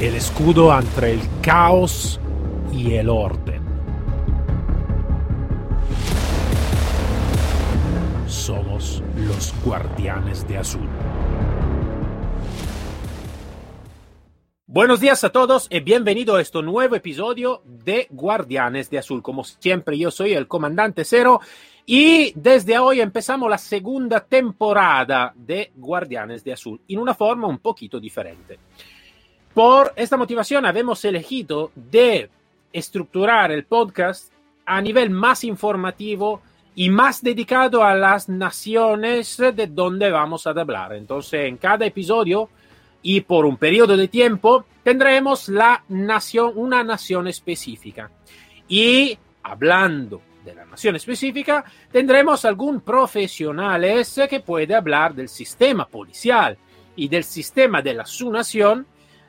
el escudo entre el caos y el orden. Somos los guardianes de azul. Buenos días a todos y bienvenido a este nuevo episodio de Guardianes de Azul. Como siempre, yo soy el comandante Cero y desde hoy empezamos la segunda temporada de Guardianes de Azul en una forma un poquito diferente. Por esta motivación hemos elegido de estructurar el podcast a nivel más informativo y más dedicado a las naciones de donde vamos a hablar. Entonces, en cada episodio y por un periodo de tiempo tendremos la nación, una nación específica. Y hablando de la nación específica, tendremos algún profesionales que puede hablar del sistema policial y del sistema de la su nación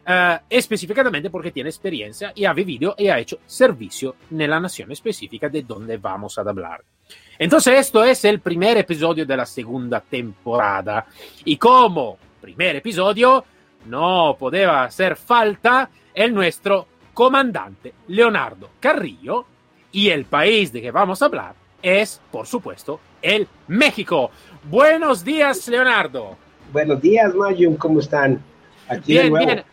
Uh, específicamente porque tiene experiencia y ha vivido y ha hecho servicio en la nación específica de donde vamos a hablar. Entonces, esto es el primer episodio de la segunda temporada. Y como primer episodio, no podía hacer falta el nuestro comandante Leonardo Carrillo. Y el país de que vamos a hablar es, por supuesto, el México. Buenos días, Leonardo. Buenos días, Mayum, ¿cómo están? Aquí bien, bien.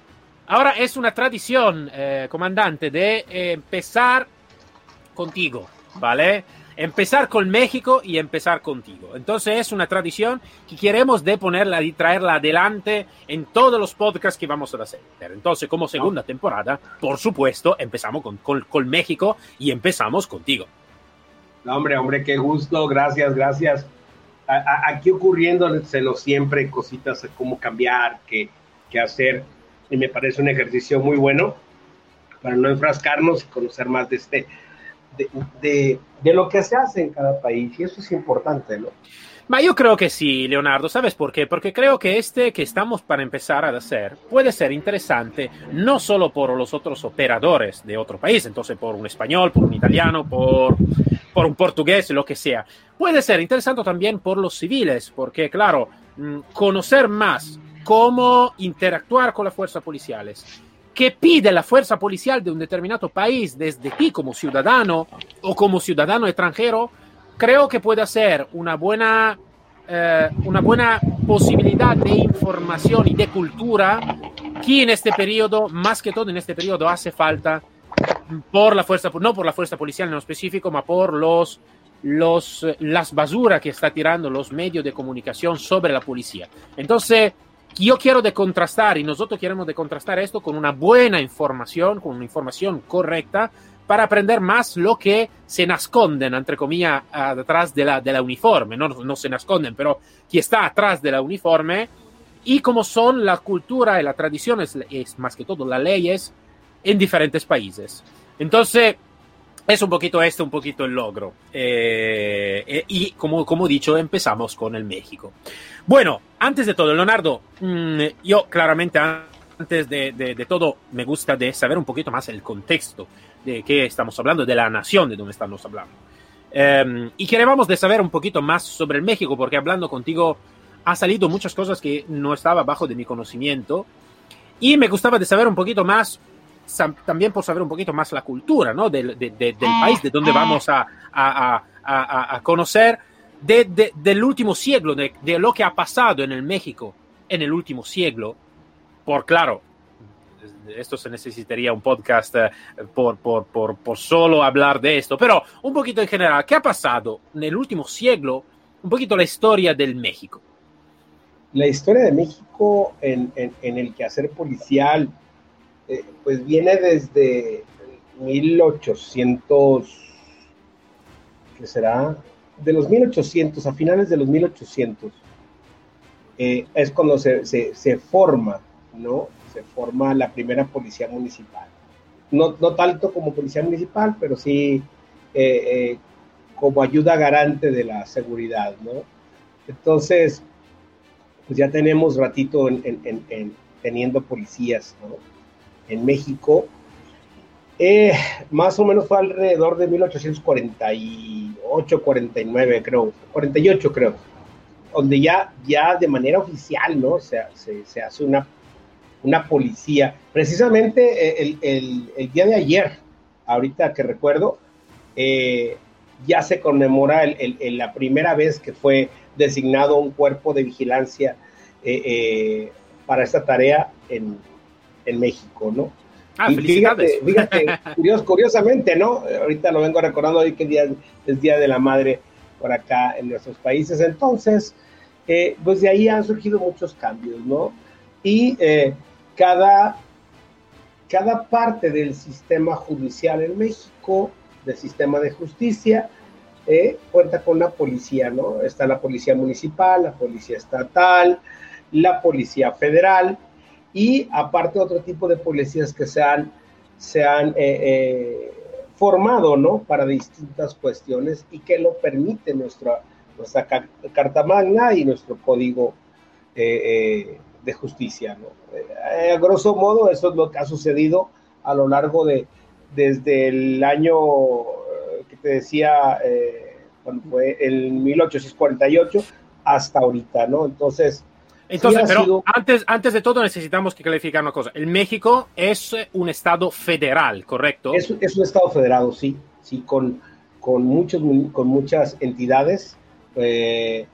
Ahora es una tradición, eh, comandante, de eh, empezar contigo, ¿vale? Empezar con México y empezar contigo. Entonces es una tradición que queremos de ponerla y traerla adelante en todos los podcasts que vamos a hacer. Entonces, como segunda no. temporada, por supuesto, empezamos con, con, con, México y empezamos contigo. No, hombre, hombre, qué gusto, gracias, gracias. A, a, aquí ocurriéndoselo siempre cositas, cómo cambiar, qué, qué hacer y me parece un ejercicio muy bueno para no enfrascarnos y conocer más de este de, de, de, lo que se hace en cada país y eso es importante, ¿no? Ma yo creo que sí, Leonardo, ¿sabes por qué? Porque creo que este que estamos para empezar a hacer puede ser interesante no solo por los otros operadores de otro país, entonces por un español, por un italiano, por, por un portugués, lo que sea. Puede ser interesante también por los civiles, porque claro, mm, conocer más cómo interactuar con las fuerzas policiales. ¿Qué pide la fuerza policial de un determinado país desde ti como ciudadano o como ciudadano extranjero? Creo que puede ser una buena, eh, una buena posibilidad de información y de cultura que en este periodo, más que todo en este periodo, hace falta por la fuerza, no por la fuerza policial en lo específico, ma por los los, las basuras que está tirando los medios de comunicación sobre la policía. Entonces, yo quiero de contrastar y nosotros queremos de contrastar esto con una buena información, con una información correcta para aprender más lo que se nasconden, entre comillas, detrás de la, de la uniforme, no, no se nasconden, pero que está atrás de la uniforme y cómo son la cultura y la tradición, es, es más que todo las leyes en diferentes países. Entonces, es un poquito este, un poquito el logro. Eh, eh, y como, como dicho, empezamos con el México. Bueno, antes de todo, Leonardo, mmm, yo claramente antes de, de, todo me gusta de saber un poquito más el contexto de qué estamos hablando, de la nación de donde estamos hablando. Um, y queremos de saber un poquito más sobre el México, porque hablando contigo ha salido muchas cosas que no estaba bajo de mi conocimiento. Y me gustaba de saber un poquito más también por saber un poquito más la cultura ¿no? del, de, de, del país, de donde vamos a, a, a, a conocer de, del último siglo, de, lo que ha pasado en el México en el último siglo. Por claro, esto se necesitaría un podcast eh, por, por, por, por, solo hablar de esto, pero un poquito en general, ¿qué ha pasado en el último siglo? Un poquito la historia del México. La historia de México en, en, en el quehacer policial eh, pues viene desde 1800, que será de los 1800, a finales de los 1800, eh, es cuando se, se, se, forma, ¿no? Se forma la primera policía municipal. No, no tanto como policía municipal, pero sí eh, como ayuda garante de la seguridad, ¿no? Entonces, pues ya tenemos ratito en, teniendo policías, ¿no? En México. Eh, más o menos fue alrededor de 1848, 49, creo, 48 creo, donde ya, ya de manera oficial, ¿no? Se, se, hace una, una policía. Precisamente el, el, día de ayer, ahorita que recuerdo, eh, ya se conmemora el, la primera vez que fue designado un cuerpo de vigilancia eh, eh, para esta tarea en, en México, ¿no? Ah, y fíjate, fíjate curiosamente, ¿no? Ahorita lo vengo recordando hoy que día, es Día de la Madre por acá en nuestros países. Entonces, eh, pues de ahí han surgido muchos cambios, ¿no? Y eh, cada, cada parte del sistema judicial en México, del sistema de justicia, eh, cuenta con la policía, ¿no? Está la policía municipal, la policía estatal, la policía federal y aparte otro tipo de policías que se han, se han formado, ¿no? Para distintas cuestiones y que lo permite nuestra, nuestra Carta Magna y nuestro Código eh, eh, de Justicia, ¿no? Eh, a grosso modo, eso es lo que ha sucedido a lo largo de, desde el año que te decía, cuando fue el 1848 hasta ahorita, ¿no? Entonces, entonces, pero antes, antes de todo necesitamos que clarificar una cosa. El México es un estado federal, ¿correcto? Es, es un estado federado, sí, sí, con, con, muchos, con muchas entidades eh,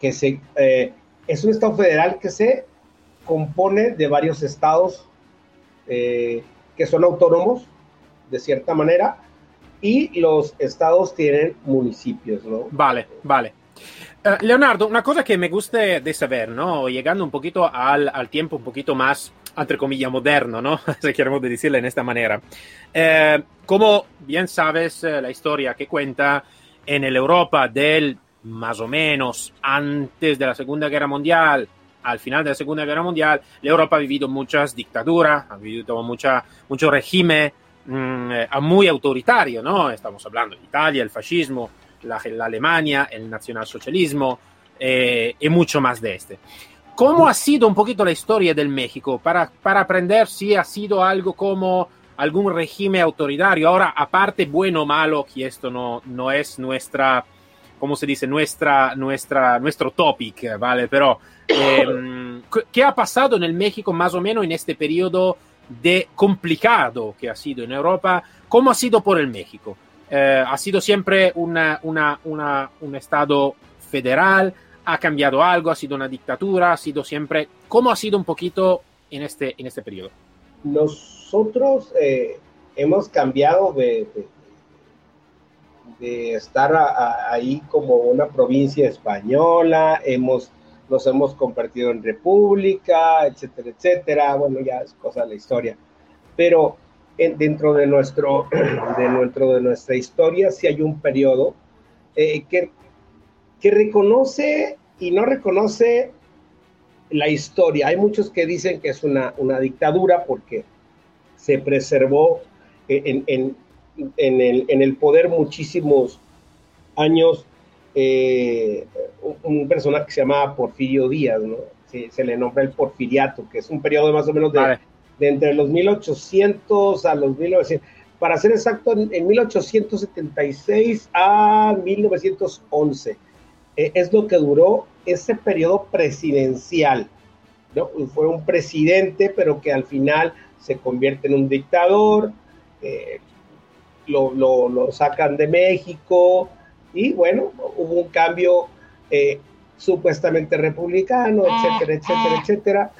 que se... Eh, es un estado federal que se compone de varios estados eh, que son autónomos, de cierta manera, y los estados tienen municipios, ¿no? Vale, vale. Eh, Leonardo, una cosa que me gusta de saber, ¿no? Llegando un poquito al, al tiempo un poquito más, entre comillas, moderno, ¿no? si queremos decirlo en esta manera. Eh, como bien sabes, eh, la historia que cuenta en el Europa del más o menos antes de la Segunda Guerra Mundial, al final de la Segunda Guerra Mundial, la Europa ha vivido muchas dictaduras, ha vivido mucha, mucho régimen mm, muy autoritario, ¿no? Estamos hablando de Italia, el fascismo, la, Alemania, el nacionalsocialismo eh, y mucho más de este. ¿Cómo ha sido un poquito la historia del México para, para aprender si ha sido algo como algún régimen autoritario? Ahora, aparte, bueno o malo, que esto no, no es nuestra, ¿cómo se dice? Nuestra, nuestra, nuestro topic, ¿vale? Pero, em, ¿qué ha pasado en el México más o menos en este periodo de complicado que ha sido en Europa? ¿Cómo ha sido por el México? Eh, ha sido siempre una, una, una, un Estado federal, ha cambiado algo, ha sido una dictadura, ha sido siempre... ¿Cómo ha sido un poquito en este, en este periodo? Nosotros eh, hemos cambiado de, de, estar ahí como una provincia española, hemos, nos hemos convertido en república, etcétera, etcétera. Bueno, ya es cosa de la historia. Pero dentro de, nuestro, de, nuestro, de nuestra historia si hay un periodo eh, que, que reconoce y no reconoce la historia. Hay muchos que dicen que es una, una dictadura porque se preservó en, en, en, el, en el, poder muchísimos años eh, un, personaje que se llamaba Porfirio Díaz, ¿no? Se, se, le nombra el porfiriato, que es un periodo más o menos de, de entre los 1800 a los 1900, para ser exacto, en, 1876 a 1911. Eh, es lo que duró ese periodo presidencial. ¿no? Fue un presidente, pero que al final se convierte en un dictador, eh, lo, lo, sacan de México y bueno, hubo un cambio eh, supuestamente republicano, etcétera, etcétera, etcétera.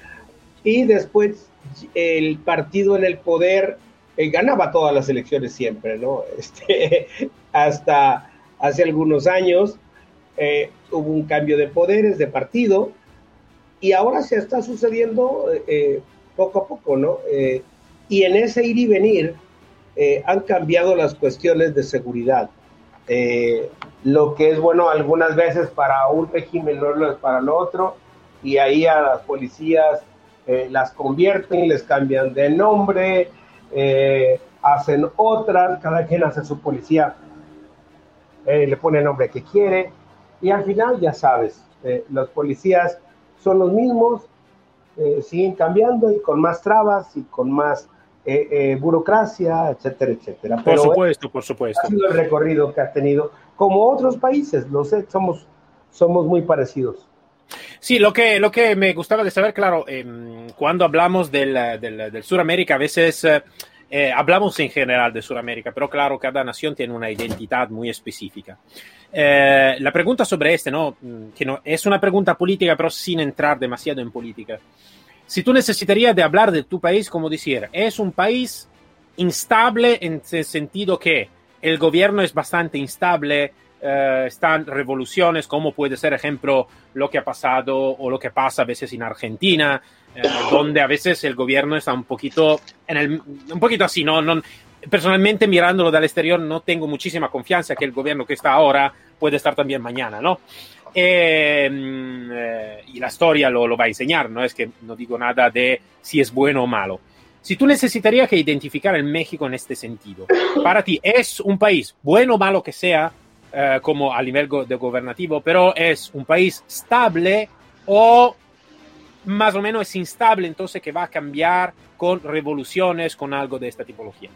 Y después el partido en el poder eh, ganaba todas las elecciones siempre, ¿no? Este, hasta hace algunos años eh, hubo un cambio de poderes, de partido, y ahora se está sucediendo eh, poco a poco, ¿no? y en ese ir y venir han cambiado las cuestiones de seguridad. lo que es bueno algunas veces para un régimen no lo es para el otro, y ahí a las policías eh, las convierten, les cambian de nombre, eh, hacen otras, cada quien hace su policía, eh, le pone el nombre que quiere, y al final ya sabes, los policías son los mismos, siguen cambiando y con más trabas y con más burocracia, etcétera, etcétera. Por supuesto, por supuesto. Ha sido el recorrido que ha tenido, como otros países, lo sé, somos, somos muy parecidos. Sí, lo que, lo que me gustaba de saber, claro, eh, cuando hablamos del, del, del Suramérica, a veces eh, eh, hablamos en general de Sudamérica, pero claro, cada nación tiene una identidad muy específica. Eh, la pregunta sobre este, ¿no? Mm, que no, es una pregunta política, pero sin entrar demasiado en política. Si tú necesitarías de hablar de tu país, como decir, es un país instable en el sentido que el gobierno es bastante instable, eh, están revoluciones, como puede ser, ejemplo, lo que ha pasado o lo que pasa a veces en Argentina, eh, donde a veces el gobierno está un poquito, en un poquito así, ¿no? no personalmente mirándolo del exterior no tengo muchísima confianza que el gobierno que está ahora puede estar también mañana, ¿no? Eh, eh, y la historia lo, lo, va a enseñar, no es que no digo nada de si es bueno o malo. Si tú necesitarías que identificar el México en este sentido, para ti es un país bueno o malo que sea, eh, como a nivel de gobernativo, pero es un país estable o más o menos es instable, entonces que va a cambiar con revoluciones, con algo de esta tipología.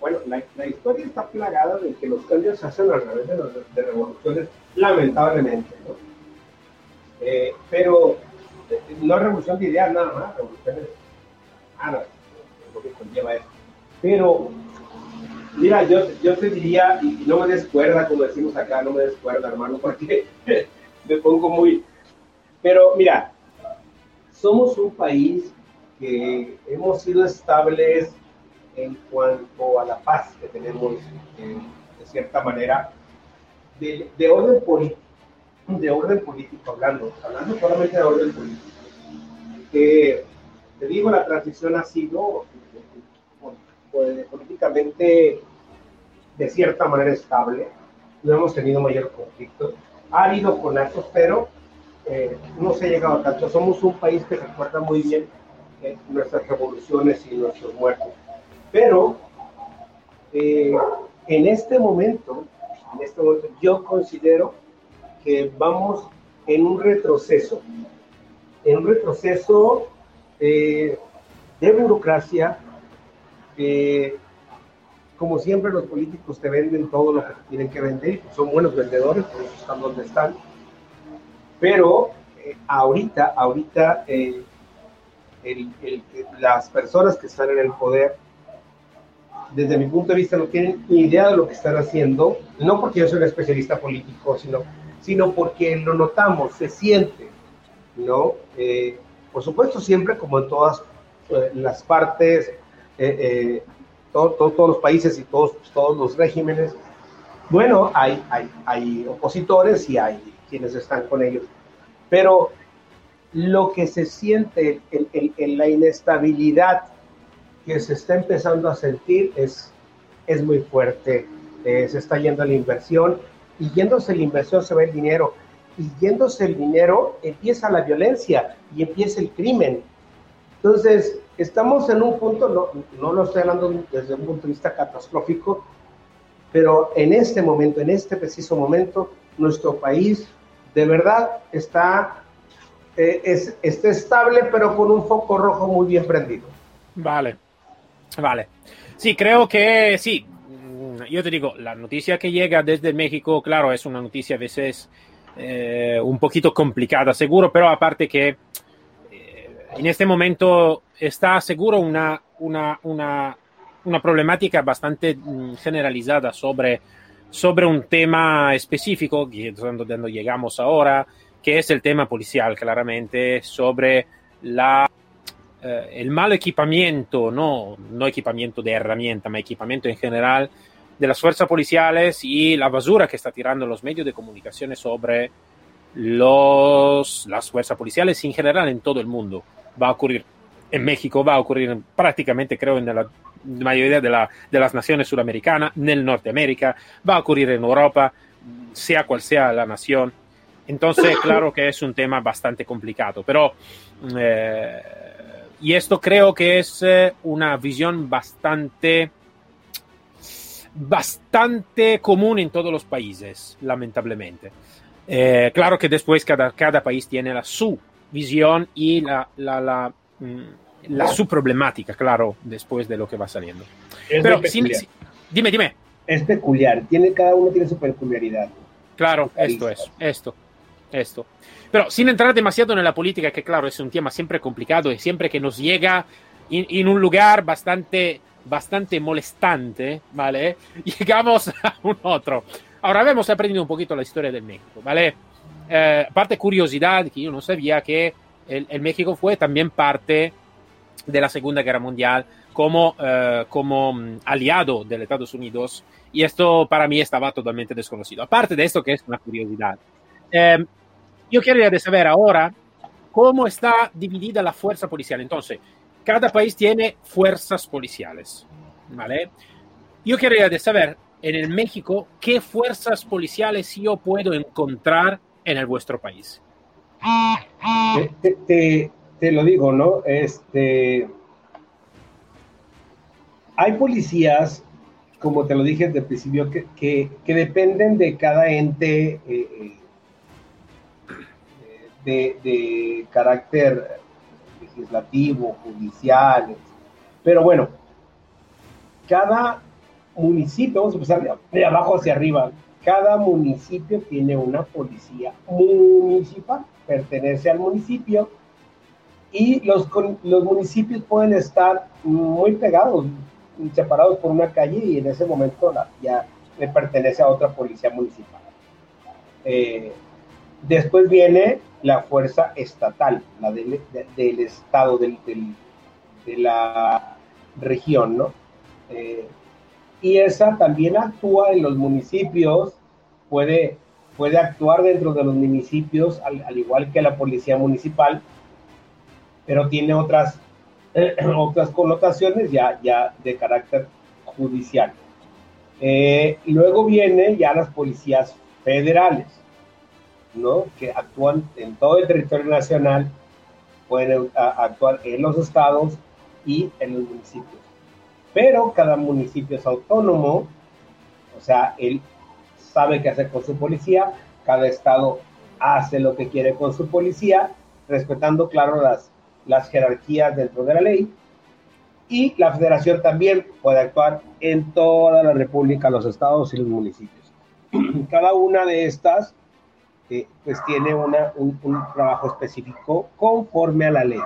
Bueno, la, la, historia está plagada de que los cambios se hacen a través de, de revoluciones, lamentablemente, ¿no? Eh, pero eh, no es revolución de ideas nada más, revoluciones nada, es lo que conlleva eso. Pero, mira, yo, yo te diría, y no me descuerda, como decimos acá, no me descuerda, hermano, porque me pongo muy... Pero, mira, somos un país que hemos sido estables en cuanto a la paz que tenemos, eh, de cierta manera, de, de, orden político, de orden político hablando, hablando solamente de orden político. Te digo, la transición ha sido pues, políticamente de cierta manera estable, no hemos tenido mayor conflicto, ha habido conazos, pero eh, no se ha llegado a tanto. Somos un país que recuerda muy bien nuestras revoluciones y nuestros muertos. Pero eh, en este momento, en este momento, yo considero que vamos en un retroceso, en un retroceso eh, de burocracia. Como siempre, los políticos te venden todo lo que tienen que vender, son buenos vendedores, por eso están donde están. Pero eh, ahorita, ahorita, el, las personas que están en el poder desde mi punto de vista, no tienen ni idea de lo que están haciendo, no porque yo soy un especialista político, sino, sino porque lo notamos, se siente, ¿no? Eh, por supuesto, siempre, como en todas eh, las partes, eh, eh todo, todo, todos los países y todos, todos los regímenes, bueno, hay, hay, hay opositores y hay quienes están con ellos, pero lo que se siente en la inestabilidad que se está empezando a sentir es, es muy fuerte. Eh, se está yendo la inversión y yéndose la inversión se va el dinero y yéndose el dinero empieza la violencia y empieza el crimen. Entonces, estamos en un punto, no, no lo estoy hablando desde un punto de vista catastrófico, pero en este momento, en este preciso momento, nuestro país de verdad está, eh, es, está estable, pero con un foco rojo muy bien prendido. Vale. Vale. Sí, creo que sí. Mm, yo te digo, la noticia que llega desde México, claro, es una noticia a veces eh, un poquito complicada, seguro, pero aparte que en este momento está seguro una, una, una, una problemática bastante mm, generalizada sobre, sobre un tema específico, que donde llegamos ahora, que es el tema policial, claramente, sobre la eh, el mal equipamiento, no, no equipamiento de herramienta, ma equipamiento en general de las fuerzas policiales y la basura que está tirando los medios de comunicación sobre los, las fuerzas policiales en general en todo el mundo. Va a ocurrir en México, va a ocurrir prácticamente, creo, en la mayoría de, la, de las naciones suramericanas, en Norteamérica, va a ocurrir en Europa, sea cual sea la nación. Entonces, claro que es un tema bastante complicado, pero eh, y esto creo que es eh, una visión bastante, bastante común en todos los países, lamentablemente. Eh, claro que después cada, cada país tiene la su visión y la, la, la, mm, la su problemática, claro, después de lo que va saliendo. Es Pero sí, sí, dime, dime. Es peculiar, tiene, cada uno tiene su peculiaridad. Claro, esto es, esto. esto. Pero sin entrar demasiado en la política, que claro, es un tema siempre complicado y siempre que nos llega en, un lugar bastante, bastante molestante, ¿vale? Llegamos a un otro. Ahora hemos aprendido un poquito la historia del México, ¿vale? Eh, parte curiosidad, que yo no sabía que el, México fue también parte de la Segunda Guerra Mundial como, eh, como mm, aliado de los Estados Unidos y esto para mí estaba totalmente desconocido. Aparte de esto que es una curiosidad, eh, yo quería saber ahora cómo está dividida la fuerza policial. Entonces, cada país tiene fuerzas policiales, ¿vale? Yo quería saber en el México qué fuerzas policiales yo puedo encontrar en el vuestro país. Te, te, lo digo, ¿no? Este, hay policías, como te lo dije desde el principio, que, que, dependen de cada ente eh, eh, de, carácter legislativo, judicial, pero bueno, cada municipio, vamos a empezar de abajo hacia arriba, cada municipio tiene una policía municipal, pertenece al municipio y los, los municipios pueden estar muy pegados, separados por una calle y en ese momento ya le pertenece a otra policía municipal. Eh, después viene la fuerza estatal, la del, estado, del, de la región, ¿no? Eh, y esa también actúa en los municipios, puede, puede actuar dentro de los municipios, al, igual que la policía municipal, pero tiene otras, otras connotaciones ya, ya de carácter judicial. Eh, luego vienen ya las policías federales, ¿no? que actúan en todo el territorio nacional, pueden actuar en los estados y en los municipios pero cada municipio es autónomo, o sea, él sabe qué hacer con su policía, cada estado hace lo que quiere con su policía, respetando, claro, las, las jerarquías dentro de la ley. Y la federación también puede actuar en toda la República, los estados y los municipios. Cada una de estas eh, pues tiene una, un, trabajo específico conforme a la ley.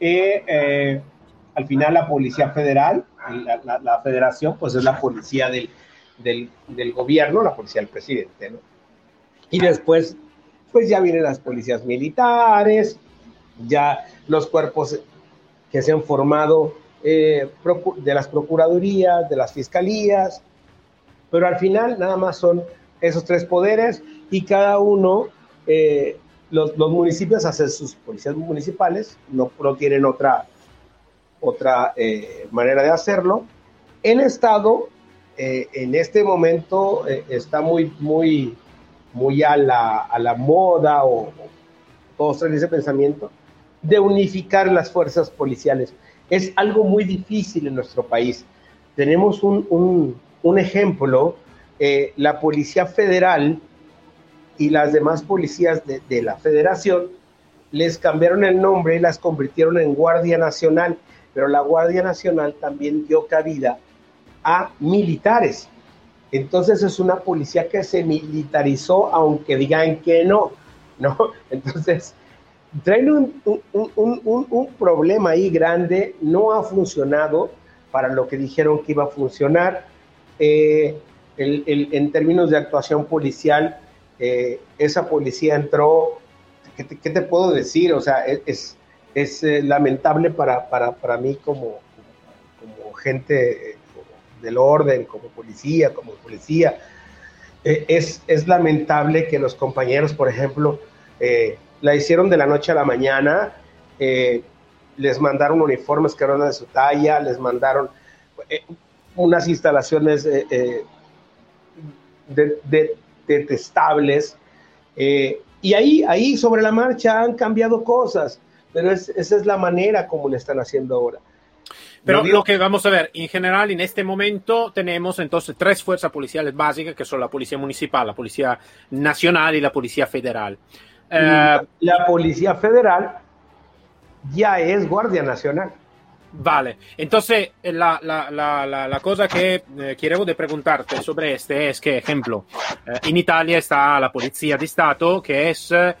Eh, eh, al final la Policía Federal la, federación, pues es la policía del, del, gobierno, la policía del presidente, ¿no? Y después, pues ya vienen las policías militares, ya los cuerpos que se han formado eh, de las procuradurías, de las fiscalías, pero al final nada más son esos tres poderes y cada uno, eh, los, los, municipios hacen sus policías municipales, no, no tienen otra, otra eh, manera de hacerlo. El Estado eh, en este momento eh, está muy, muy, muy a la, a la moda o, todos traen ese pensamiento de unificar las fuerzas policiales. Es algo muy difícil en nuestro país. Tenemos un, un, ejemplo, la Policía Federal y las demás policías de, de la Federación les cambiaron el nombre y las convirtieron en Guardia Nacional pero la Guardia Nacional también dio cabida a militares. Entonces es una policía que se militarizó, aunque digan que no, ¿no? Entonces, traen un, un, problema ahí grande, no ha funcionado para lo que dijeron que iba a funcionar. Eh, en términos de actuación policial, eh, esa policía entró, ¿qué te, ¿qué te, puedo decir? O sea, es, es eh, lamentable para, para, para, mí como, como, gente del orden, como policía, como policía. Eh, es, es, lamentable que los compañeros, por ejemplo, eh, la hicieron de la noche a la mañana, les mandaron uniformes que eran de su talla, les mandaron unas instalaciones de, de, detestables. y ahí, ahí sobre la marcha han cambiado cosas pero esa es la manera como lo están haciendo ahora. Pero lo que vamos a ver, en general, en este momento tenemos entonces tres fuerzas policiales básicas, que son la Policía Municipal, la Policía Nacional y la Policía Federal. Eh, la Policía Federal ya es Guardia Nacional. Vale, entonces la, la, la, la cosa que eh, quiero de preguntarte sobre este es que, ejemplo, eh, en Italia está la Policía de Estado, que es eh,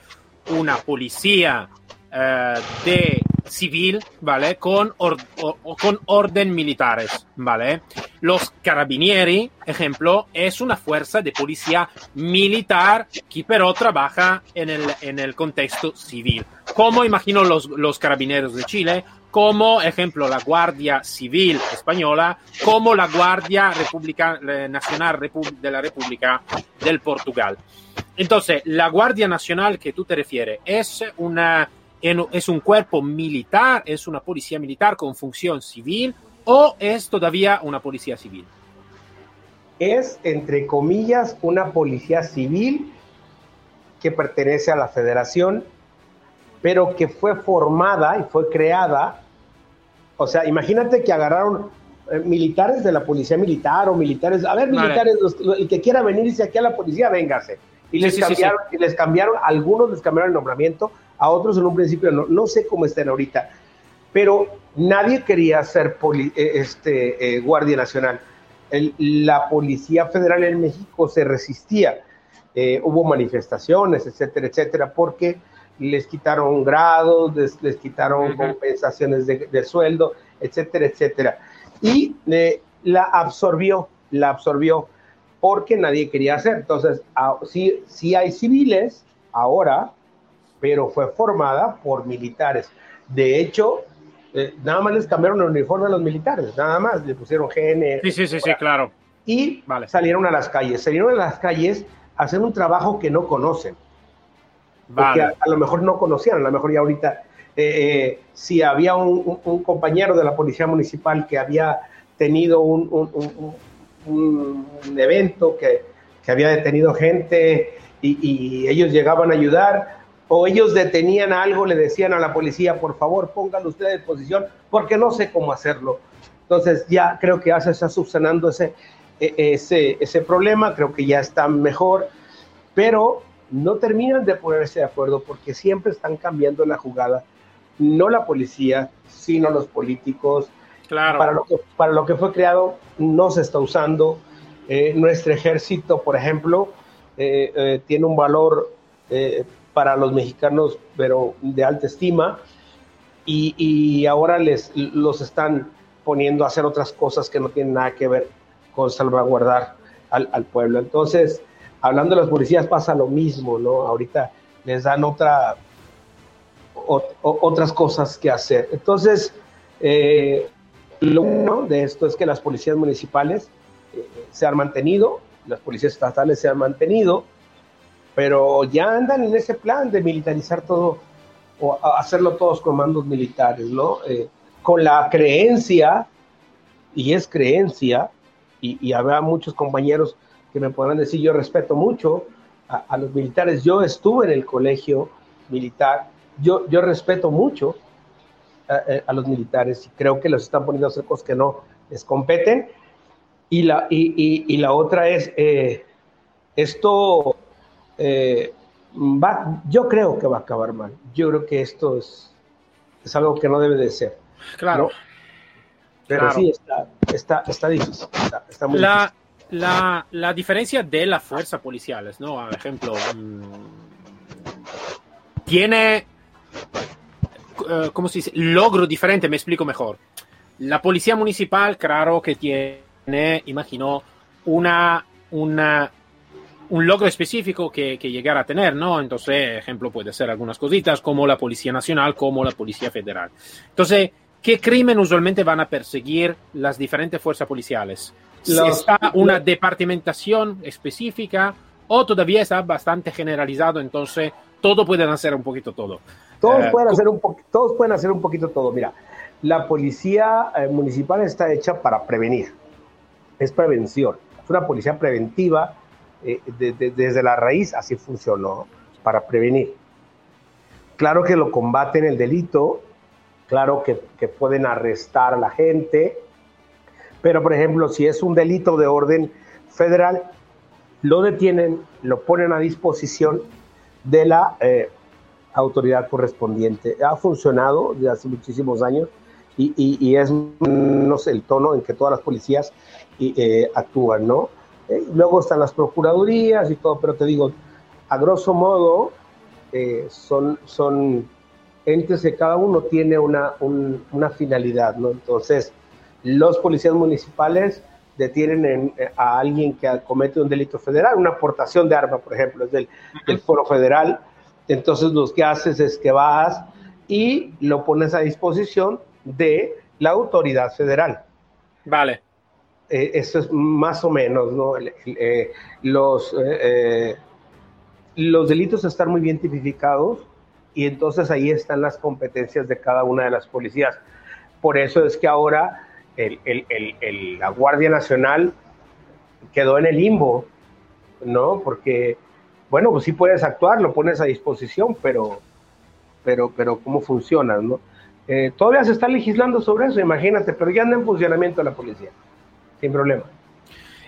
una policía de civil, ¿vale? Con, con orden militares, ¿vale? Los carabinieri, ejemplo, es una fuerza de policía militar que pero trabaja en el, en el contexto civil. Como imagino los, los carabineros de Chile, como ejemplo la Guardia Civil Española, como la Guardia Nacional de la República del Portugal. Entonces, la Guardia Nacional que tú te refieres es una es un cuerpo militar, es una policía militar con función civil o es todavía una policía civil? Es, entre comillas, una policía civil que pertenece a la federación pero que fue formada y fue creada. O sea, imagínate que agarraron eh, militares de la policía militar o militares, a ver, militares, el que quiera venirse aquí a la policía, véngase. Y les, cambiaron, y les cambiaron, algunos les cambiaron el nombramiento, a otros en un principio no, no sé cómo estén ahorita, pero nadie quería ser eh, este, eh, Guardia Nacional. la Policía Federal en México se resistía, hubo manifestaciones, etcétera, etcétera, porque les quitaron grados, les, quitaron compensaciones de, sueldo, etcétera, etcétera. Y eh, la absorbió, la absorbió porque nadie quería hacer. Entonces, sí, sí hay civiles ahora, pero fue formada por militares. De hecho, eh, nada más les cambiaron el uniforme a los militares, nada más, le pusieron GN. Sí, sí, sí, sí, claro. Y salieron a las calles, salieron a las calles a hacer un trabajo que no conocen porque a, lo mejor no conocían, a lo mejor ya ahorita, eh, eh, si había un, compañero de la policía municipal que había tenido un, evento, que, había detenido gente y, ellos llegaban a ayudar, o ellos detenían algo, le decían a la policía, por favor, pónganlo usted en posición, porque no sé cómo hacerlo. Entonces ya creo que ya se está subsanando ese, e, ese, ese problema, creo que ya está mejor, pero no terminan de ponerse de acuerdo porque siempre están cambiando la jugada, no la policía, sino los políticos. Claro. Para lo que, para lo que fue creado no se está usando. Eh, nuestro ejército, por ejemplo, eh, eh, tiene un valor para los mexicanos, pero de alta estima, y, ahora les, los están poniendo a hacer otras cosas que no tienen nada que ver con salvaguardar al, al pueblo. Entonces, hablando de las policías pasa lo mismo, ¿no? Ahorita les dan otra, otras cosas que hacer. Entonces, eh, lo bueno de esto es que las policías municipales eh, se han mantenido, las policías estatales se han mantenido, pero ya andan en ese plan de militarizar todo o hacerlo todos con mandos militares, ¿no? Eh, con la creencia, y es creencia, y, y habrá muchos compañeros que me podrán decir, yo respeto mucho a, los militares, yo estuve en el colegio militar, yo, yo respeto mucho a, los militares y creo que los están poniendo a hacer cosas que no les competen. Y la, y, y, la otra es, eh, esto eh, va, yo creo que va a acabar mal. Yo creo que esto es, es algo que no debe de ser. Claro. Pero sí, está, está, está difícil. Está, muy la, la, la, diferencia de las fuerzas policiales, ¿no? Por ejemplo, mm, tiene, uh, ¿cómo se dice? Logro diferente, me explico mejor. La policía municipal, claro que tiene, imagino, una, una, un logro específico que, que llegar a tener, ¿no? Entonces, ejemplo, puede ser algunas cositas como la Policía Nacional, como la Policía Federal. Entonces, ¿qué crimen usualmente van a perseguir las diferentes fuerzas policiales? ¿Está una departamentación específica o todavía está bastante generalizado? Entonces, todo pueden hacer un poquito todo. Todos, eh, pueden, hacer un todos pueden hacer un poquito todo. Mira, la policía eh, municipal está hecha para prevenir. Es prevención. Es una policía preventiva. Eh, desde la raíz así funcionó, para prevenir. Claro que lo combaten el delito, claro que, pueden arrestar a la gente, pero, por ejemplo, si es un delito de orden federal, lo detienen, lo ponen a disposición de la eh, autoridad correspondiente. Ha funcionado desde hace muchísimos años y, es, el tono en que todas las policías eh, actúan, ¿no? Eh, luego están las procuradurías y todo, pero te digo, a grosso modo, eh, son, son entes que cada uno tiene una, una finalidad, ¿no? Entonces, los policías municipales detienen a alguien que comete un delito federal, una aportación de arma, por ejemplo, es del, del foro federal. Entonces, lo que haces es que vas y lo pones a disposición de la autoridad federal. Vale. Eh, eso es más o menos, ¿no? Eh, los, eh, los delitos están muy bien tipificados y entonces ahí están las competencias de cada una de las policías. Por eso es que ahora la Guardia Nacional quedó en el limbo, ¿no? Porque, bueno, pues sí puedes actuar, lo pones a disposición, pero, pero, pero ¿cómo funciona, no? Todavía se está legislando sobre eso, imagínate, pero ya anda en funcionamiento la policía, sin problema.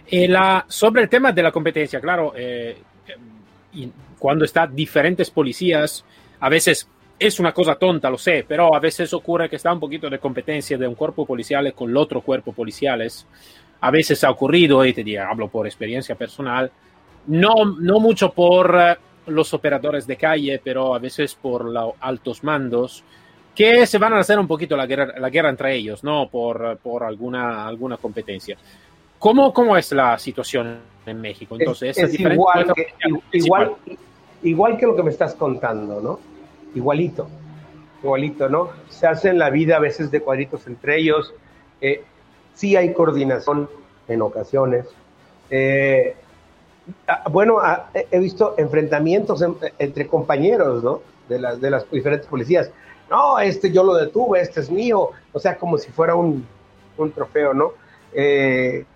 Eh, la, sobre el tema de la competencia, claro, eh, cuando están diferentes policías, a veces es una cosa tonta, lo sé, pero a veces ocurre que está un poquito de competencia de un cuerpo policial con el otro cuerpo policial. A veces ha ocurrido, y te digo, hablo por experiencia personal, no, no mucho por los operadores de calle, pero a veces por los altos mandos que se van a hacer un poquito la guerra, la guerra entre ellos, ¿no? Por, por alguna, alguna competencia. ¿Cómo, ¿Cómo es la situación en México? Entonces, es, igual, que, igual, igual que lo que me estás contando, ¿no? Igualito, igualito, ¿no? Se hacen la vida a veces de cuadritos entre ellos. Eh, sí hay coordinación en ocasiones. Eh, bueno, he visto enfrentamientos entre compañeros, ¿no? De las, de las diferentes policías no, este yo lo detuve, este es mío, o sea, como si fuera un, trofeo, ¿no? Eh,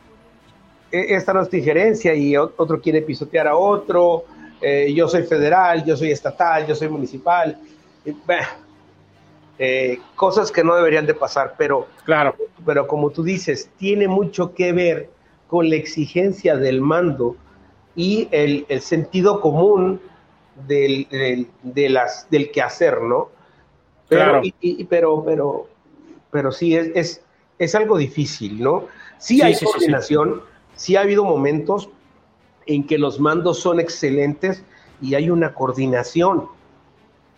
e, esta no es injerencia y otro quiere pisotear a otro, eh, yo soy federal, yo soy estatal, yo soy municipal, eh, cosas que no deberían de pasar, pero, claro. pero como tú dices, tiene mucho que ver con la exigencia del mando y el, sentido común del, del, de las, del quehacer, ¿no? Pero, pero, pero, pero sí, es, es, es, algo difícil, ¿no? Sí hay coordinación, sí, ha habido momentos en que los mandos son excelentes y hay una coordinación,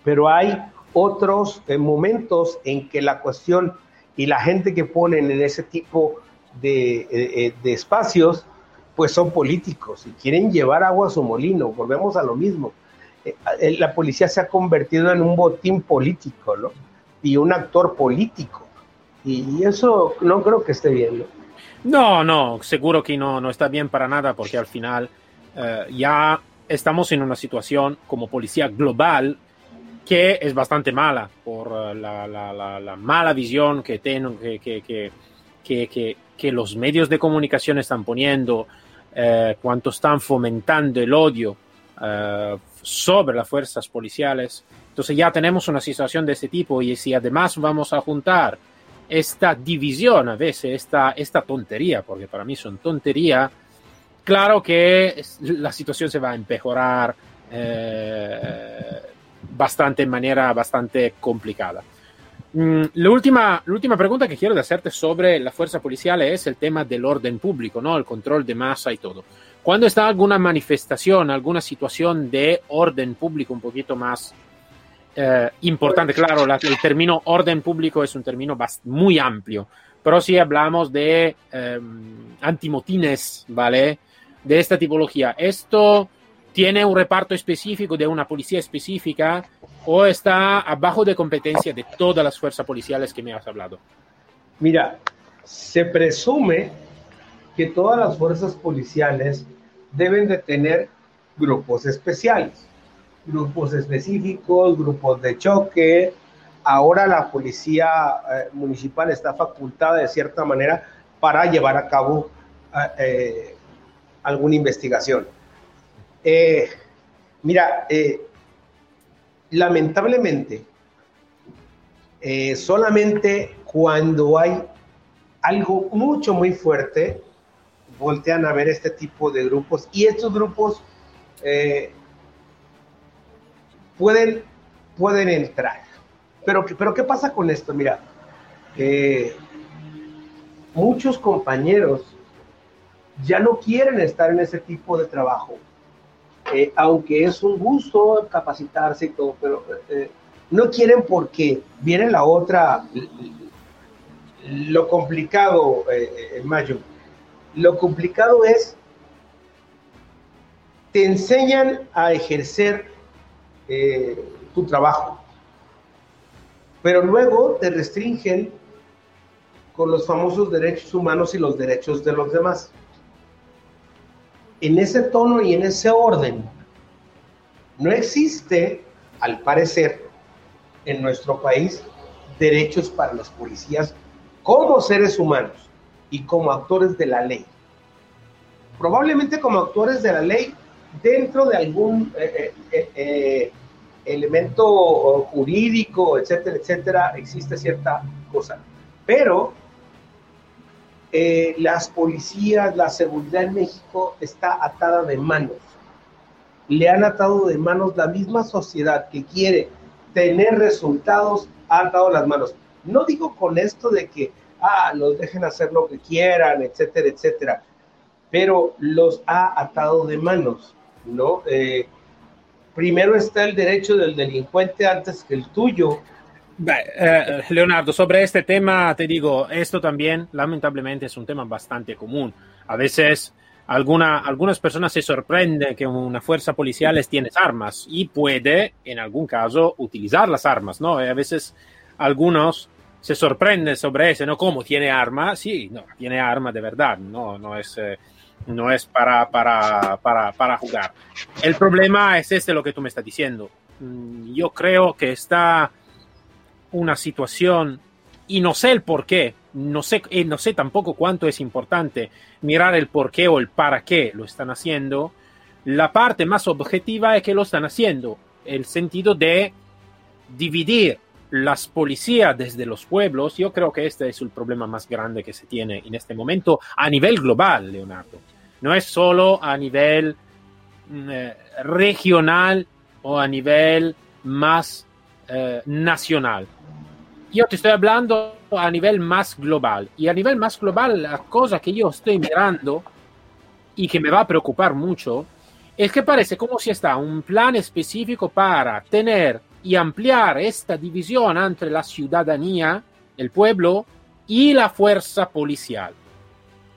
pero hay otros eh, momentos en que la cuestión y la gente que ponen en ese tipo de, eh, eh, de espacios, pues son políticos y quieren llevar agua a su molino, volvemos a lo mismo la policía se ha convertido en un botín político, ¿no? Y un actor político. Y eso no creo que esté bien, ¿no? No, seguro que no, no está bien para nada, porque al final eh, ya estamos en una situación como policía global que es bastante mala por eh, la, mala visión que, ten, que, que, que, que, los medios de comunicación están poniendo, cuánto están fomentando el odio sobre las fuerzas policiales. Entonces ya tenemos una situación de este tipo y si además vamos a juntar esta división a veces, esta, esta tontería, porque para mí son tontería, claro que la situación se va a empeorar eh, bastante en manera bastante complicada. Mm, la, última, la última pregunta que quiero hacerte sobre la fuerza policial es el tema del orden público, ¿no? el control de masa y todo. Cuando está alguna manifestación, alguna situación de orden público un poquito más eh, importante, claro, el término orden público es un término muy amplio, pero si hablamos de em, antimotines, ¿vale? De esta tipología, ¿esto tiene un reparto específico de una policía específica o está abajo de competencia de todas las fuerzas policiales que me has hablado? Mira, se presume que todas las fuerzas policiales deben de tener grupos especiales, grupos específicos, grupos de choque. Ahora la policía eh, municipal está facultada de cierta manera para llevar a cabo eh, eh, alguna investigación. mira, lamentablemente, solamente cuando hay algo mucho, muy fuerte, voltean a ver este tipo de grupos y estos grupos eh, pueden, pueden entrar. Pero, pero ¿qué pasa con esto? Mira, eh, muchos compañeros ya no quieren estar en ese tipo de trabajo, eh, aunque es un gusto capacitarse y todo, pero eh, no quieren porque viene la otra, lo complicado, eh, Mayo, lo complicado es, te enseñan a ejercer tu trabajo, pero luego te restringen con los famosos derechos humanos y los derechos de los demás en ese tono y en ese orden. No existe, al parecer, en nuestro país derechos para los policías como seres humanos y como actores de la ley. Probablemente como actores de la ley dentro de algún eh, eh, eh, elemento jurídico, etcétera, etcétera, existe cierta cosa. Pero las policías, la seguridad en México está atada de manos. Le han atado de manos la misma sociedad que quiere tener resultados, ha atado las manos. No digo con esto de que, ah, los dejen hacer lo que quieran, etcétera, etcétera, pero los ha atado de manos, ¿no? Eh, primero está el derecho del delincuente antes que el tuyo, eh, Leonardo, sobre este tema te digo, esto también lamentablemente es un tema bastante común. A veces alguna, algunas personas se sorprenden que una fuerza policial tiene armas y puede, en algún caso, utilizar las armas, ¿no? a veces algunos se sorprenden sobre eso, ¿no? ¿Cómo tiene arma? Sí, no, tiene arma de verdad, no, no es... Eh, no es para, para, para, para jugar. El problema es este lo que tú me estás diciendo. Mm, yo creo que está una situación y no sé el por qué, no sé, eh, no sé tampoco cuánto es importante mirar el por qué o el para qué lo están haciendo. La parte más objetiva es que lo están haciendo, el sentido de dividir las policías desde los pueblos. Yo creo que este es el problema más grande que se tiene en este momento a nivel global, Leonardo. No es solo a nivel mm, eh, regional o a nivel más eh, nacional yo te estoy hablando a nivel más global. Y a nivel más global, la cosa que yo estoy mirando y que me va a preocupar mucho es que parece como si está un plan específico para tener y ampliar esta división entre la ciudadanía, el pueblo y la fuerza policial.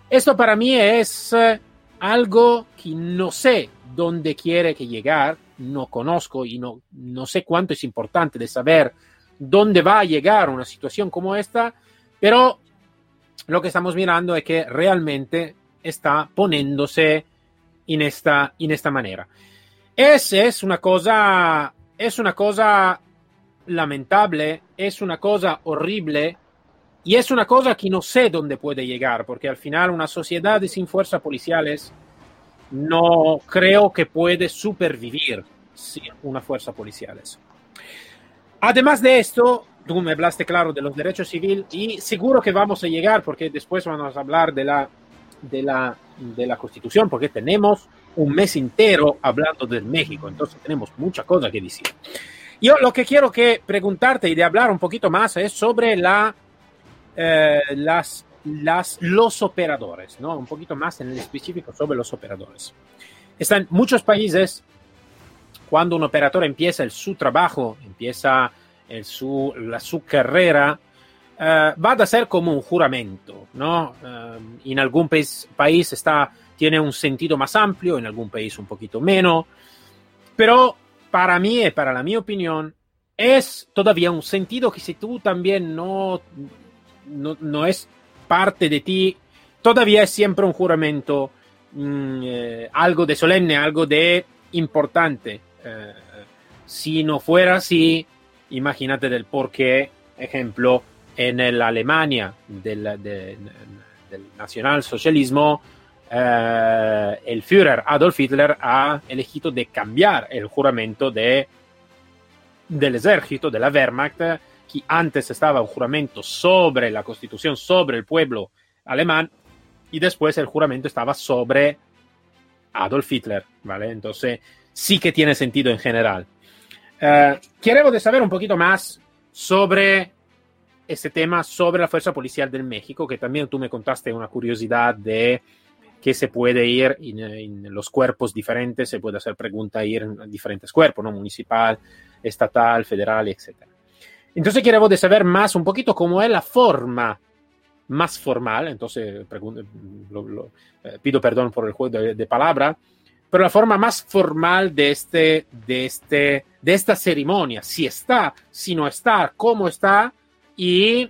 Esto para mí es eh, algo que no sé dónde quiere que llegar, no conozco y no, no sé cuánto es importante de saber dónde va a llegar una situación como esta, pero lo que estamos mirando es que realmente está poniéndose en esta, en esta manera. Es, es una cosa, es una cosa lamentable, es una cosa horrible y es una cosa que no sé dónde puede llegar, porque al final una sociedad sin fuerzas policiales no creo que puede supervivir sin una fuerza policiales. Además de esto, tú me hablaste claro de los derechos civiles y seguro que vamos a llegar, porque después vamos a hablar de la, de la, de la Constitución, porque tenemos un mes entero hablando del México, entonces tenemos mucha cosa que decir. Yo lo que quiero que preguntarte y de hablar un poquito más es sobre la, eh, las, las, los operadores, ¿no? Un poquito más en el específico sobre los operadores. Están muchos países cuando un operador empieza el, su trabajo, empieza el, su, la, su carrera, uh, va a ser como un juramento, ¿no? Uh, en algún país, país está, tiene un sentido más amplio, en algún país un poquito menos, pero para mí y para la mi opinión, es todavía un sentido que si tú también no, no, no es parte de ti, todavía es siempre un juramento, mmm, eh, algo de solemne, algo de importante. Eh, si no fuera así, imagínate del por qué, ejemplo, en la Alemania del, de, del nacionalsocialismo, eh, el Führer Adolf Hitler ha elegido de cambiar el juramento de, del ejército, de la Wehrmacht, que antes estaba un juramento sobre la constitución, sobre el pueblo alemán, y después el juramento estaba sobre Adolf Hitler, ¿vale? Entonces, sí que tiene sentido en general. Uh, queremos saber un poquito más sobre este tema sobre la Fuerza Policial del México, que también tú me contaste una curiosidad de que se puede ir en, los cuerpos diferentes, se puede hacer pregunta ir en diferentes cuerpos, ¿no? Municipal, estatal, federal, etc. Entonces queremos saber más un poquito cómo es la forma más formal, entonces eh, pido perdón por el juego de, de palabra, pero la forma más formal de, este, de, este, de esta ceremonia, si está, si no está, cómo está y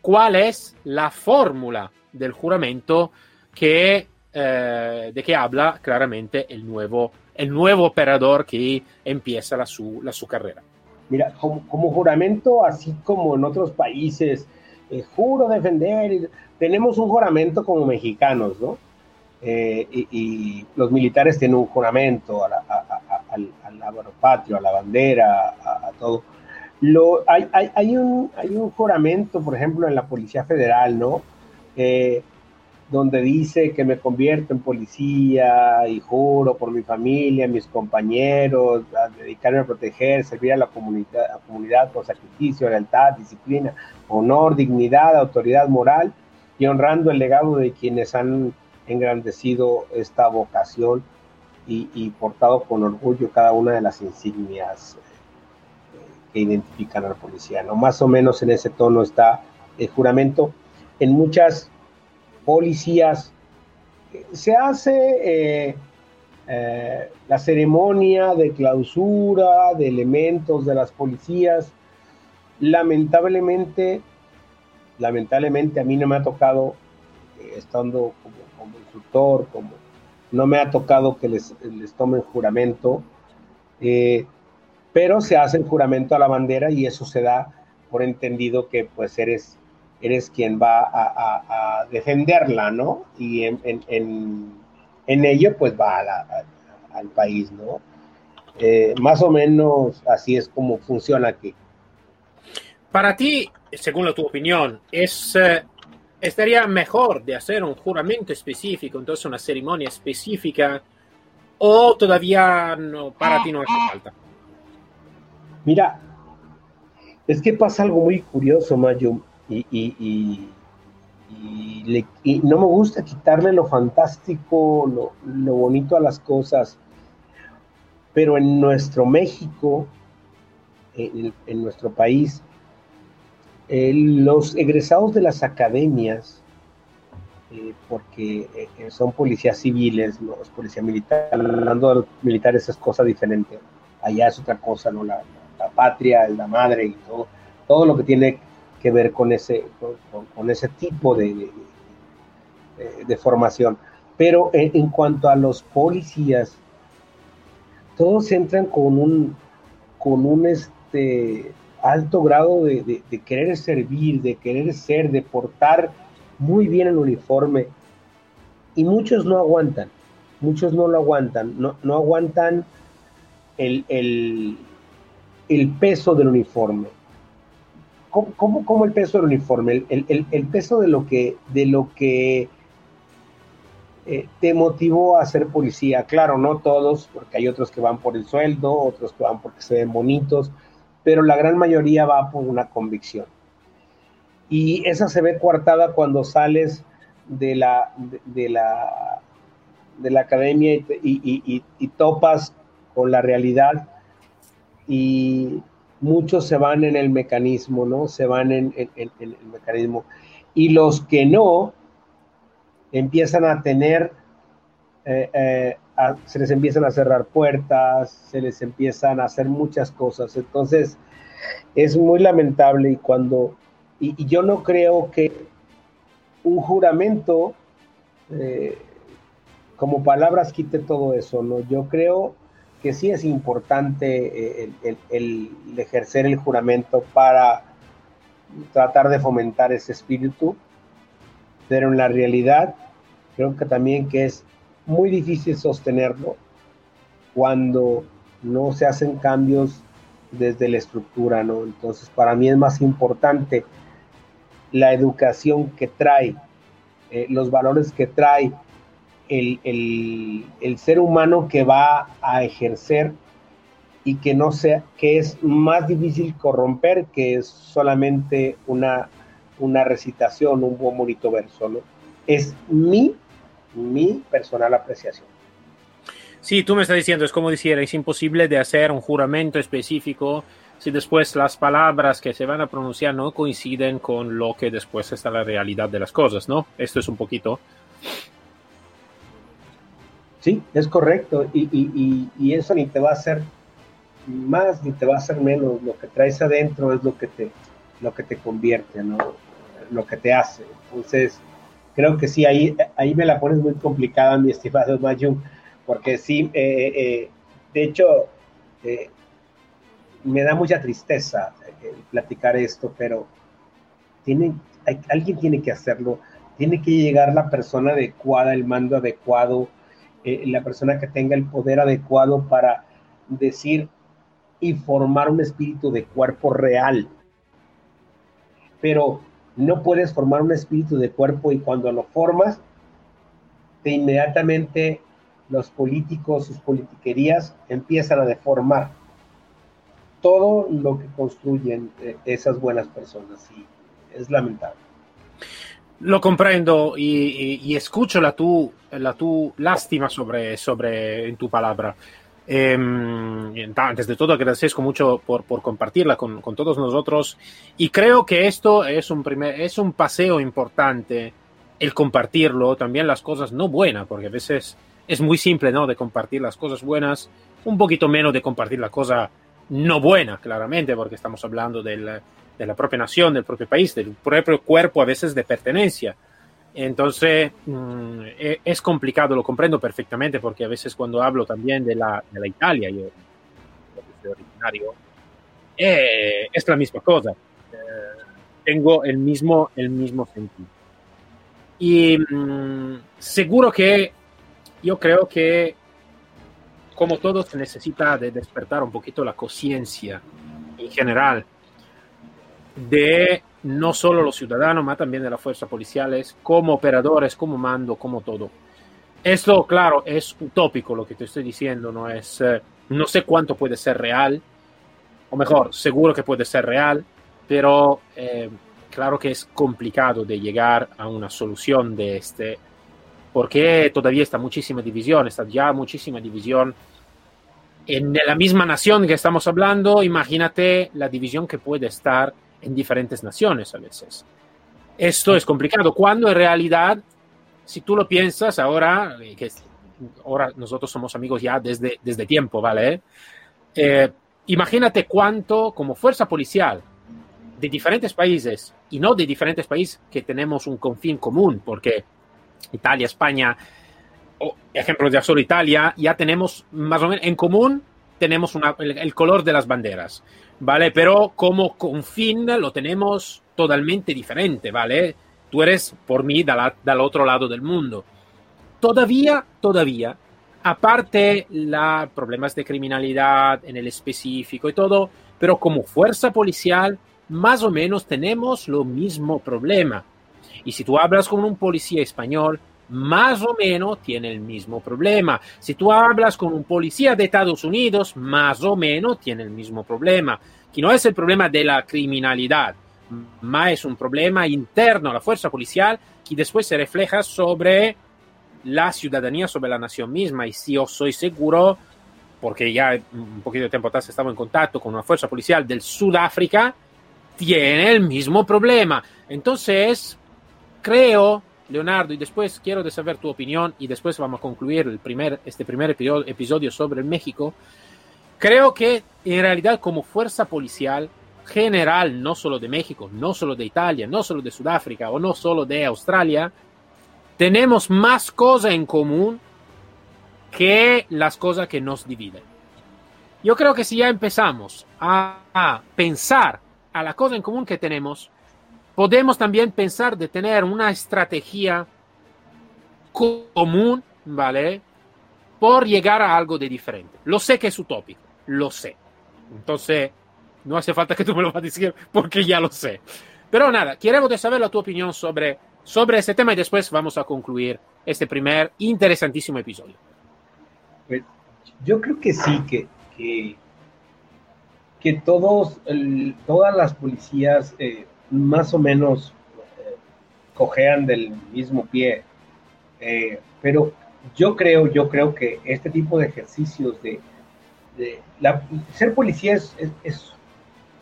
cuál es la fórmula del juramento que, eh, de que habla claramente el nuevo, el nuevo operador que empieza la su, la su carrera. Mira, como, como, juramento, así como en otros países, eh, juro defender, tenemos un juramento como mexicanos, ¿no? Eh, y, los militares tienen un juramento al, patrio, a la bandera, a, todo. Lo, hay, hay, hay, un, hay un juramento, por ejemplo, en la Policía Federal, ¿no? Eh, donde dice que me convierto en policía y juro por mi familia, mis compañeros, a dedicarme a proteger, servir a la comunidad, a comunidad con sacrificio, lealtad, disciplina, honor, dignidad, autoridad moral y honrando el legado de quienes han engrandecido esta vocación y, portado con orgullo cada una de las insignias eh, que identifican al policía. ¿no? Más o menos en ese tono está el juramento. En muchas policías eh, se hace eh, la ceremonia de clausura de elementos de las policías. Lamentablemente, lamentablemente a mí no me ha tocado, estando como como no me ha tocado que les, les tomen juramento, eh, pero se hace el juramento a la bandera y eso se da por entendido que pues eres, eres quien va a, defenderla, ¿no? Y en, en, ello pues va al país, ¿no? Eh, más o menos así es como funciona aquí. Para ti, según tu opinión, es eh, estaría mejor de hacer un juramento específico, entonces una ceremonia específica, o todavía no, para ti no hace falta? Mira, es que pasa algo muy curioso, Mayo, y, y, no me gusta quitarle lo fantástico, lo, bonito a las cosas, pero en nuestro México, en nuestro país, eh, los egresados de las academias, eh, porque eh, son policías civiles, no es policía militar, hablando de los militares es cosa diferente, allá es otra cosa, ¿no? La, patria, la madre y todo, todo lo que tiene que ver con ese, con, ese tipo de, de, formación. Pero en, cuanto a los policías, todos entran con un, con un este, alto grado de, querer servir, de querer ser, de portar muy bien el uniforme. Y muchos no aguantan, muchos no lo aguantan, no, no aguantan el, el, peso del uniforme. ¿Cómo, cómo, el peso del uniforme? El, peso de lo que, eh, te motivó a ser policía. Claro, no todos, porque hay otros que van por el sueldo, otros que van porque se ven bonitos, pero la gran mayoría va por una convicción. Y esa se ve coartada cuando sales de la, de, la, de la academia y, topas con la realidad y muchos se van en el mecanismo, ¿no? Se van en, el mecanismo. Y los que no, empiezan a tener, eh, eh, se les empiezan a cerrar puertas, se les empiezan a hacer muchas cosas. Entonces, es muy lamentable y cuando, y, yo no creo que un juramento eh, como palabras quite todo eso, ¿no? Yo creo que sí es importante eh, el, ejercer el juramento para tratar de fomentar ese espíritu, pero en la realidad creo que también que es muy difícil sostenerlo cuando no se hacen cambios desde la estructura, ¿no? Entonces, para mí es más importante la educación que trae, eh, los valores que trae el, ser humano que va a ejercer y que no sea, que es más difícil corromper que es solamente una, una recitación, un buen bonito verso, ¿no? Es mi, mi personal apreciación. Sí, tú me estás diciendo, es como decir, es imposible de hacer un juramento específico si después las palabras que se van a pronunciar no coinciden con lo que después está la realidad de las cosas, ¿no? Esto es un poquito. Sí, es correcto. Y, y, y, eso ni te va a hacer más ni te va a hacer menos. Lo que traes adentro es lo que te, lo que te convierte, ¿no? Lo que te hace. Entonces, creo que sí, ahí, ahí me la pones muy complicada, mi estimado Mayun, porque sí, eh, eh, de hecho, eh, me da mucha tristeza platicar esto, pero tiene, alguien tiene que hacerlo, tiene que llegar la persona adecuada, el mando adecuado, la persona que tenga el poder adecuado para decir y formar un espíritu de cuerpo real. Pero no puedes formar un espíritu de cuerpo y cuando lo formas, de inmediatamente los políticos, sus politiquerías empiezan a deformar todo lo que construyen eh, esas buenas personas y es lamentable. Lo comprendo y, escucho la tu, la tu lástima sobre, sobre en tu palabra. Eh, antes de todo, agradezco mucho por, por compartirla con, con, todos nosotros y creo que esto es un, primer, es un paseo importante el compartirlo, también las cosas no buenas, porque a veces es muy simple, ¿no? De compartir las cosas buenas, un poquito menos de compartir la cosa no buena, claramente, porque estamos hablando del, de la propia nación, del propio país, del propio cuerpo a veces de pertenencia. Entonces, mmm, es complicado, lo comprendo perfectamente, porque a veces cuando hablo también de la, de la Italia, yo soy originario, eh, es la misma cosa. Eh, tengo el mismo, el mismo sentido. Y mmm, seguro que yo creo que, como todo, se necesita de despertar un poquito la conciencia en general de no solo los ciudadanos, sino también de las fuerzas policiales, como operadores, como mando, como todo. Esto, claro, es utópico lo que te estoy diciendo, no es, eh, no sé cuánto puede ser real, o mejor, seguro que puede ser real, pero eh, claro que es complicado de llegar a una solución de este porque todavía está muchísima división, está ya muchísima división en la misma nación que estamos hablando, imagínate la división que puede estar en diferentes naciones a veces. Esto es complicado, cuando en realidad, si tú lo piensas ahora, eh, que ahora nosotros somos amigos ya desde, desde tiempo, ¿vale? Eh, imagínate cuánto como fuerza policial de diferentes países, y no de diferentes países que tenemos un confín común, porque Italia, España, o ejemplo de solo Italia, ya tenemos más o menos en común, tenemos una, el, el, color de las banderas, ¿vale? Pero como confín lo tenemos totalmente diferente, ¿vale? Tú eres por mí del del otro lado del mundo. Todavía, todavía, aparte los problemas de criminalidad en el específico y todo, pero como fuerza policial, más o menos tenemos lo mismo problema. Y si tú hablas con un policía español, más o menos tiene el mismo problema. Si tú hablas con un policía de Estados Unidos, más o menos tiene el mismo problema. Que no es el problema de la criminalidad, más es un problema interno a la fuerza policial que después se refleja sobre la ciudadanía, sobre la nación misma. Y si yo soy seguro, porque ya un poquito de tiempo atrás estaba en contacto con una fuerza policial del Sudáfrica, tiene el mismo problema. Entonces, creo, Leonardo, y después quiero saber tu opinión y después vamos a concluir el primer, este primer episodio sobre México. Creo que en realidad como fuerza policial general, no solo de México, no solo de Italia, no solo de Sudáfrica o no solo de Australia, tenemos más cosas en común que las cosas que nos dividen. Yo creo que si ya empezamos a, a pensar a la cosa en común que tenemos, podemos también pensar de tener una estrategia común, ¿vale? Por llegar a algo de diferente. Lo sé que es utópico, lo sé. Entonces, no hace falta que tú me lo vas a decir porque ya lo sé. Pero nada, queremos saber la tu opinión sobre, sobre este tema y después vamos a concluir este primer interesantísimo episodio. Pues, yo creo que sí, que, que que todos, todas las policías eh, más o menos eh, cojean del mismo pie. Eh, pero yo creo, yo creo que este tipo de ejercicios de, ser policía es, es,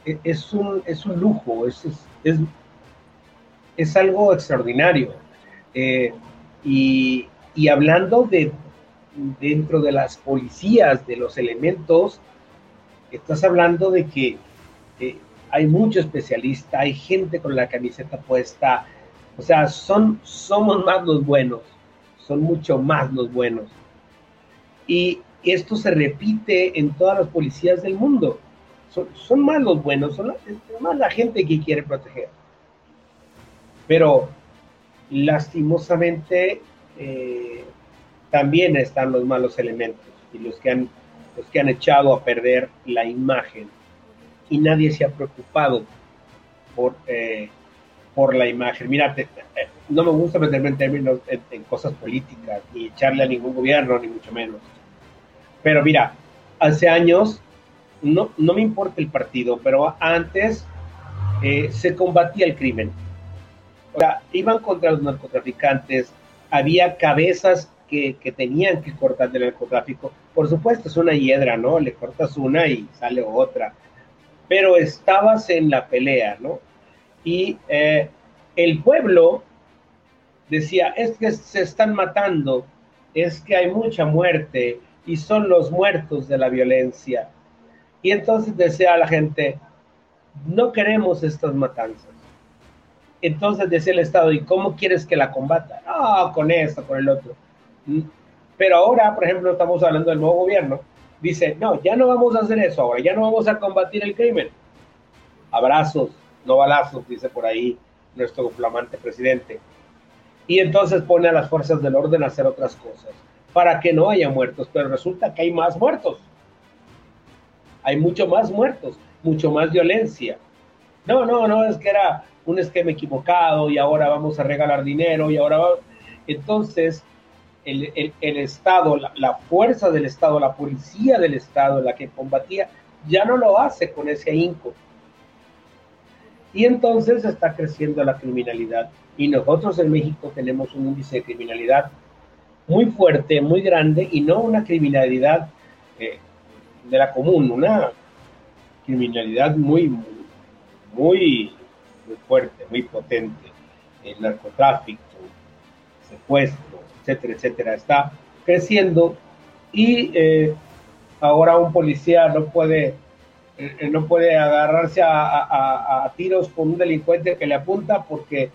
es, un, es un lujo, es, es, es algo extraordinario. y, y hablando de dentro de las policías, de los elementos, estás hablando de que eh, hay mucho especialista, hay gente con la camiseta puesta, o sea, son, somos más los buenos, son mucho más los buenos. Y esto se repite en todas las policías del mundo. Son, más los buenos, son más la gente que quiere proteger. Pero lastimosamente eh, también están los malos elementos y los que han los que han echado a perder la imagen y nadie se ha preocupado por, eh, por la imagen. Mira, eh, no me gusta meterme en términos en, cosas políticas ni echarle a ningún gobierno, ni mucho menos. Pero mira, hace años, no, no me importa el partido, pero antes eh, se combatía el crimen. O sea, iban contra los narcotraficantes, había cabezas que, que, tenían que cortar del narcotráfico. Por supuesto, es una hiedra, ¿no? Le cortas una y sale otra. Pero estabas en la pelea, ¿no? Y eh, el pueblo decía, es que se están matando, es que hay mucha muerte y son los muertos de la violencia. Y entonces decía la gente, no queremos estas matanzas. Entonces decía el Estado, ¿y cómo quieres que la combata? Ah, con esto, con el otro. Pero ahora, por ejemplo, estamos hablando del nuevo gobierno, dice, no, ya no vamos a hacer eso ahora, ya no vamos a combatir el crimen. Abrazos, no balazos, dice por ahí nuestro flamante presidente. Y entonces pone a las fuerzas del orden a hacer otras cosas, para que no haya muertos, pero resulta que hay más muertos. Hay mucho más muertos, mucho más violencia. No, no, no, es que era un esquema equivocado y ahora vamos a regalar dinero y ahora va... Entonces, el, Estado, la, fuerza del Estado, la policía del Estado, la que combatía, ya no lo hace con ese ahínco. Y entonces está creciendo la criminalidad. Y nosotros en México tenemos un índice de criminalidad muy fuerte, muy grande, y no una criminalidad eh, de la común, una criminalidad muy, muy, muy fuerte, muy potente. El narcotráfico, secuestro, etcétera, etcétera. Está creciendo y eh, ahora un policía no puede, eh, no puede agarrarse a, tiros con un delincuente que le apunta porque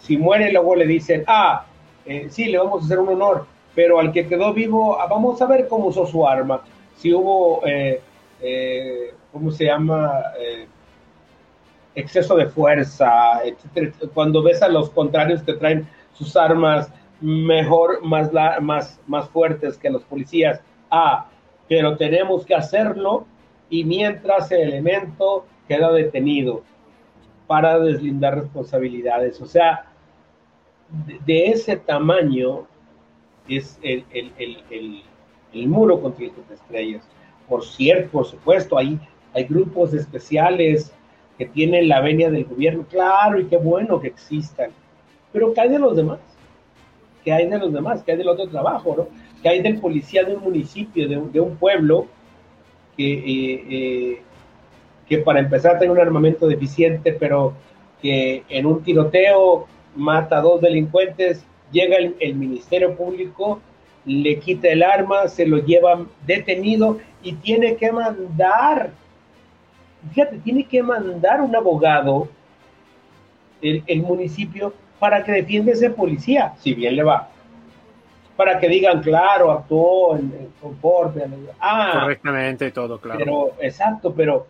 si muere luego le dicen, ah, eh, sí, le vamos a hacer un honor, pero al que quedó vivo, ah, vamos a ver cómo usó su arma, si hubo, ¿cómo se llama? exceso de fuerza, etcétera. Cuando ves a los contrarios que traen sus armas mejor, más, más, más fuertes que los policías. Ah, pero tenemos que hacerlo y mientras el elemento queda detenido para deslindar responsabilidades. O sea, de, ese tamaño es el, el, el, el, muro contra el estrellas. Por cierto, por supuesto, hay, hay grupos especiales que tienen la venia del gobierno, claro, y qué bueno que existan, pero ¿qué hay de los demás? Que hay de los demás, que hay del otro trabajo, ¿no? Que hay del policía de un municipio, de, un pueblo, que, eh, eh, que para empezar tiene un armamento deficiente, pero que en un tiroteo mata a dos delincuentes, llega el, el Ministerio Público, le quita el arma, se lo lleva detenido y tiene que mandar, fíjate, tiene que mandar un abogado el, el municipio para que defienda ese policía, si bien le va. Para que digan, claro, actuó en, conforme. Ah, correctamente todo, claro. Pero, exacto, pero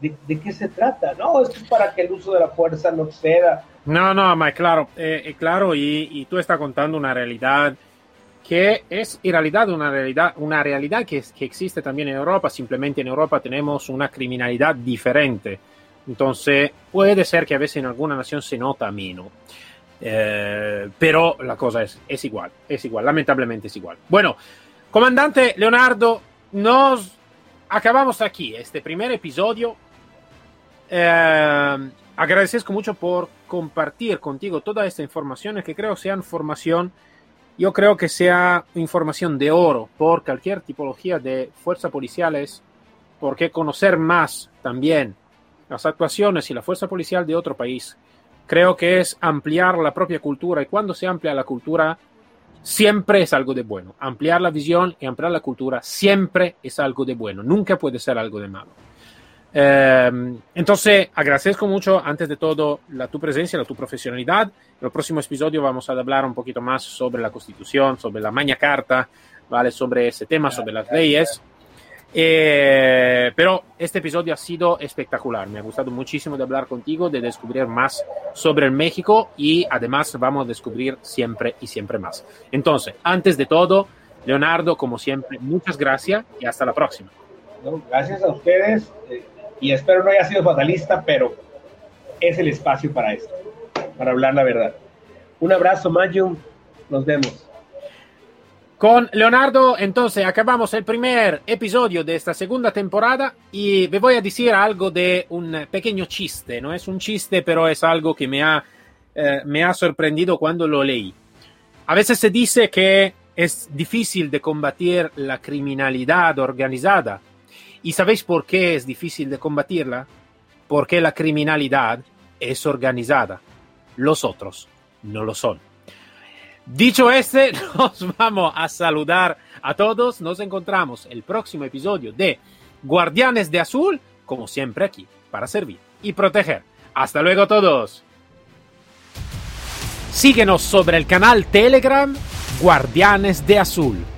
¿de, qué se trata? No, es para que el uso de la fuerza no exceda. No, no, ma claro, eh, eh, claro, y, y, tú estás contando una realidad que es en realidad una realidad, una realidad que, que existe también en Europa, simplemente en Europa tenemos una criminalidad diferente entonces, puede ser que a veces en alguna nación se nota menos. Eh, pero la cosa es, es igual, es igual, lamentablemente es igual. Bueno, comandante Leonardo, nos acabamos aquí este primer episodio. Eh, agradezco mucho por compartir contigo toda esta información que creo sea información, yo creo que sea información de oro por cualquier tipología de fuerzas policiales, porque conocer más también las actuaciones y la fuerza policial de otro país, creo que es ampliar la propia cultura y cuando se amplia la cultura, siempre es algo de bueno. Ampliar la visión y ampliar la cultura siempre es algo de bueno, nunca puede ser algo de malo. Eh, entonces, agradezco mucho, antes de todo, la tu presencia, la tu profesionalidad. En el próximo episodio vamos a hablar un poquito más sobre la Constitución, sobre la Magna Carta, ¿vale? sobre ese tema, sobre las leyes. Eh, pero este episodio ha sido espectacular. Me ha gustado muchísimo de hablar contigo, de descubrir más sobre el México y además vamos a descubrir siempre y siempre más. Entonces, antes de todo, Leonardo, como siempre, muchas gracias y hasta la próxima. Gracias a ustedes. Eh, y espero no haya sido fatalista, pero es el espacio para esto, para hablar la verdad. Un abrazo, Mayum. Nos vemos. Con Leonardo, entonces acabamos el primer episodio de esta segunda temporada y me voy a decir algo de un pequeño chiste. No es un chiste, pero es algo que me ha, eh, me ha sorprendido cuando lo leí. A veces se dice que es difícil de combatir la criminalidad organizada ¿Y sabéis por qué es difícil de combatirla? Porque la criminalidad es organizada. Los otros no lo son. Dicho este, nos vamos a saludar a todos. Nos encontramos el próximo episodio de Guardianes de Azul, como siempre aquí, para servir y proteger. Hasta luego todos. Síguenos sobre el canal Telegram Guardianes de Azul.